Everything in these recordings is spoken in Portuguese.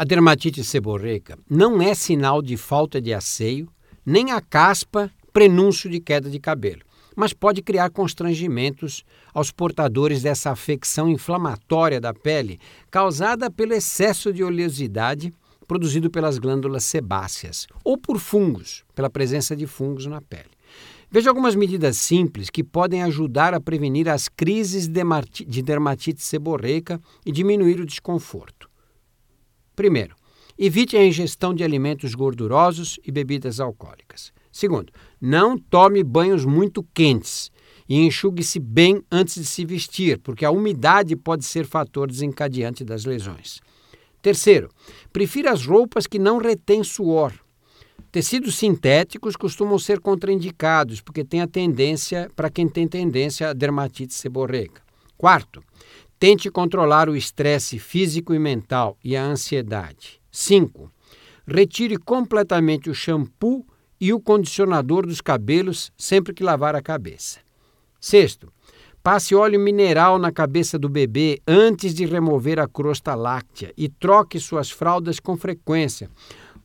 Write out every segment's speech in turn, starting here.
A dermatite seborreica não é sinal de falta de asseio, nem a caspa prenúncio de queda de cabelo, mas pode criar constrangimentos aos portadores dessa afecção inflamatória da pele causada pelo excesso de oleosidade produzido pelas glândulas sebáceas ou por fungos, pela presença de fungos na pele. Veja algumas medidas simples que podem ajudar a prevenir as crises de dermatite seborreica e diminuir o desconforto. Primeiro, evite a ingestão de alimentos gordurosos e bebidas alcoólicas. Segundo, não tome banhos muito quentes e enxugue-se bem antes de se vestir, porque a umidade pode ser fator desencadeante das lesões. Terceiro, prefira as roupas que não retêm suor. Tecidos sintéticos costumam ser contraindicados, porque tem a tendência, para quem tem tendência a dermatite seborreica. Quarto, tente controlar o estresse físico e mental e a ansiedade. 5. Retire completamente o shampoo e o condicionador dos cabelos sempre que lavar a cabeça. Sexto, passe óleo mineral na cabeça do bebê antes de remover a crosta láctea e troque suas fraldas com frequência.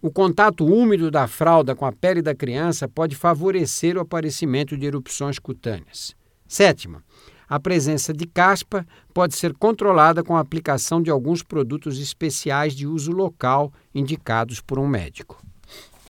O contato úmido da fralda com a pele da criança pode favorecer o aparecimento de erupções cutâneas. Sétimo, a presença de caspa pode ser controlada com a aplicação de alguns produtos especiais de uso local indicados por um médico.